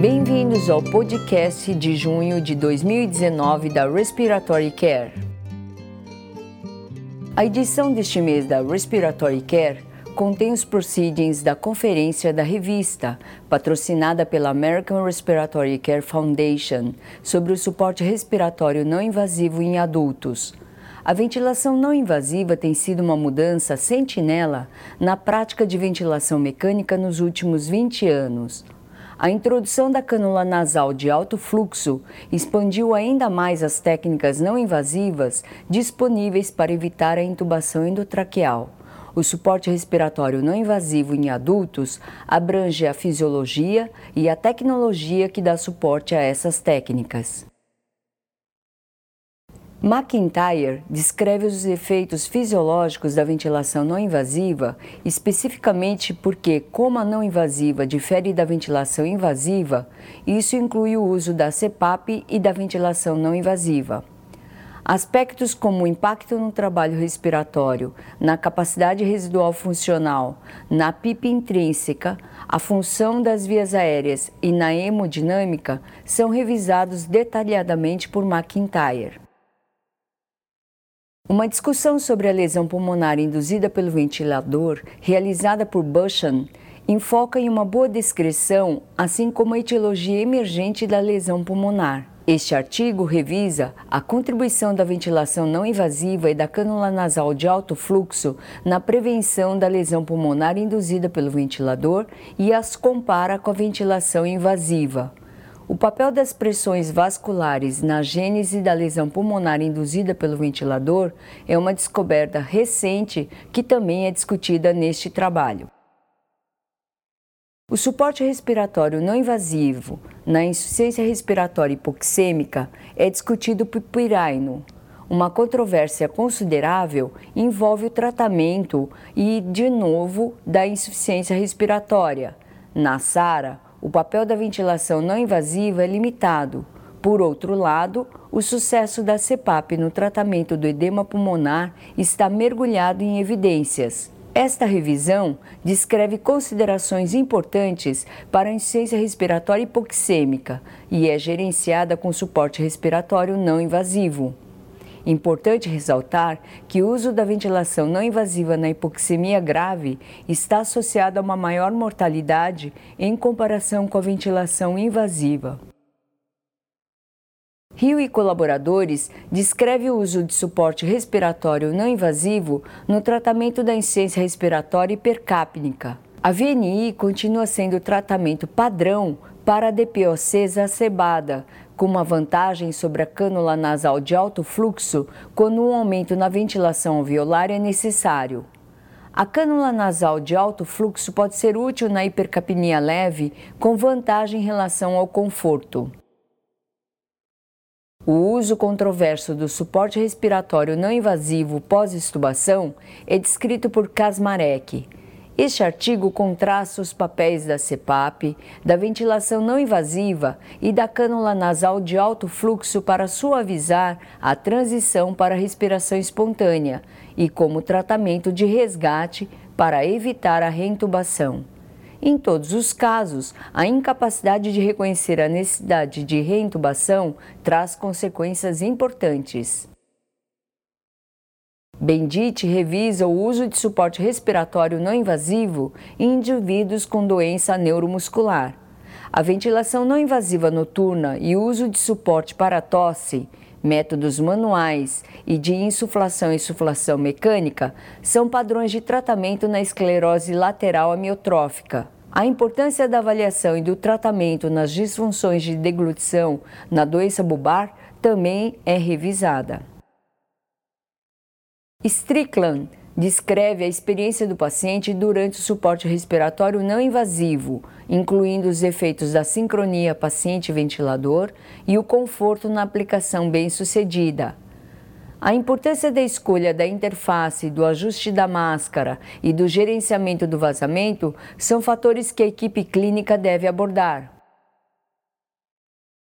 Bem-vindos ao podcast de junho de 2019 da Respiratory Care. A edição deste mês da Respiratory Care contém os proceedings da conferência da revista, patrocinada pela American Respiratory Care Foundation, sobre o suporte respiratório não invasivo em adultos. A ventilação não invasiva tem sido uma mudança sentinela na prática de ventilação mecânica nos últimos 20 anos. A introdução da cânula nasal de alto fluxo expandiu ainda mais as técnicas não invasivas disponíveis para evitar a intubação endotraqueal. O suporte respiratório não invasivo em adultos abrange a fisiologia e a tecnologia que dá suporte a essas técnicas. McIntyre descreve os efeitos fisiológicos da ventilação não invasiva, especificamente porque, como a não invasiva difere da ventilação invasiva, isso inclui o uso da CPAP e da ventilação não invasiva. Aspectos como o impacto no trabalho respiratório, na capacidade residual funcional, na PIP intrínseca, a função das vias aéreas e na hemodinâmica são revisados detalhadamente por McIntyre. Uma discussão sobre a lesão pulmonar induzida pelo ventilador, realizada por Bushan, enfoca em uma boa descrição, assim como a etiologia emergente da lesão pulmonar. Este artigo revisa a contribuição da ventilação não invasiva e da cânula nasal de alto fluxo na prevenção da lesão pulmonar induzida pelo ventilador e as compara com a ventilação invasiva. O papel das pressões vasculares na gênese da lesão pulmonar induzida pelo ventilador é uma descoberta recente que também é discutida neste trabalho. O suporte respiratório não invasivo na insuficiência respiratória hipoxêmica é discutido por Piraino. Uma controvérsia considerável envolve o tratamento e, de novo, da insuficiência respiratória. Na SARA, o papel da ventilação não invasiva é limitado. Por outro lado, o sucesso da CPAP no tratamento do edema pulmonar está mergulhado em evidências. Esta revisão descreve considerações importantes para a insuficiência respiratória hipoxêmica e é gerenciada com suporte respiratório não invasivo. Importante ressaltar que o uso da ventilação não invasiva na hipoxemia grave está associado a uma maior mortalidade em comparação com a ventilação invasiva. Rio e colaboradores descreve o uso de suporte respiratório não invasivo no tratamento da insuficiência respiratória hipercápnica. A VNI continua sendo o tratamento padrão para a DPOC exacerbada, com uma vantagem sobre a cânula nasal de alto fluxo quando um aumento na ventilação alveolar é necessário. A cânula nasal de alto fluxo pode ser útil na hipercapnia leve, com vantagem em relação ao conforto. O uso controverso do suporte respiratório não invasivo pós-estubação é descrito por Kasmarek. Este artigo contrasta os papéis da CPAP, da ventilação não invasiva e da cânula nasal de alto fluxo para suavizar a transição para a respiração espontânea e como tratamento de resgate para evitar a reintubação. Em todos os casos, a incapacidade de reconhecer a necessidade de reintubação traz consequências importantes. Bendite revisa o uso de suporte respiratório não invasivo em indivíduos com doença neuromuscular. A ventilação não invasiva noturna e o uso de suporte para tosse, métodos manuais e de insuflação e insuflação mecânica são padrões de tratamento na esclerose lateral amiotrófica. A importância da avaliação e do tratamento nas disfunções de deglutição na doença bulbar também é revisada. Strickland descreve a experiência do paciente durante o suporte respiratório não invasivo, incluindo os efeitos da sincronia paciente-ventilador e o conforto na aplicação bem-sucedida. A importância da escolha da interface, do ajuste da máscara e do gerenciamento do vazamento são fatores que a equipe clínica deve abordar.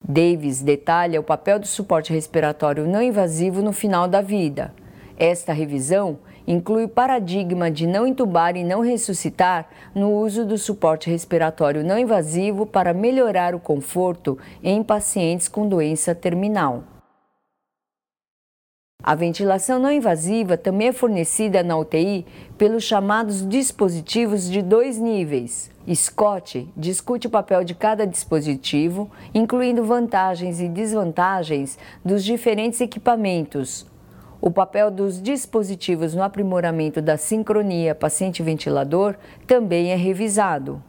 Davis detalha o papel do suporte respiratório não invasivo no final da vida. Esta revisão inclui o paradigma de não entubar e não ressuscitar no uso do suporte respiratório não invasivo para melhorar o conforto em pacientes com doença terminal. A ventilação não invasiva também é fornecida na UTI pelos chamados dispositivos de dois níveis. Scott discute o papel de cada dispositivo, incluindo vantagens e desvantagens dos diferentes equipamentos. O papel dos dispositivos no aprimoramento da sincronia paciente-ventilador também é revisado.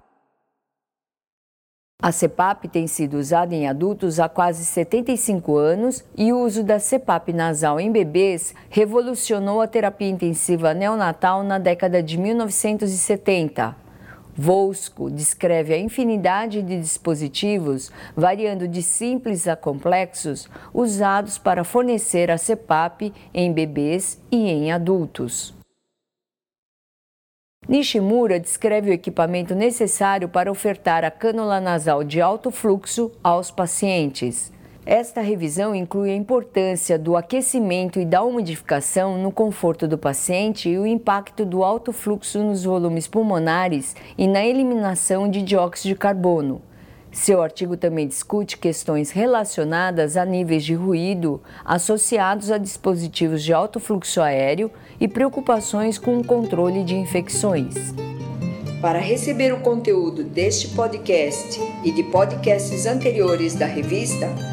A CPAP tem sido usada em adultos há quase 75 anos e o uso da CPAP nasal em bebês revolucionou a terapia intensiva neonatal na década de 1970. Volsco descreve a infinidade de dispositivos, variando de simples a complexos, usados para fornecer a CPAP em bebês e em adultos. Nishimura descreve o equipamento necessário para ofertar a cânula nasal de alto fluxo aos pacientes. Esta revisão inclui a importância do aquecimento e da umidificação no conforto do paciente e o impacto do alto fluxo nos volumes pulmonares e na eliminação de dióxido de carbono. Seu artigo também discute questões relacionadas a níveis de ruído associados a dispositivos de alto fluxo aéreo e preocupações com o controle de infecções. Para receber o conteúdo deste podcast e de podcasts anteriores da revista,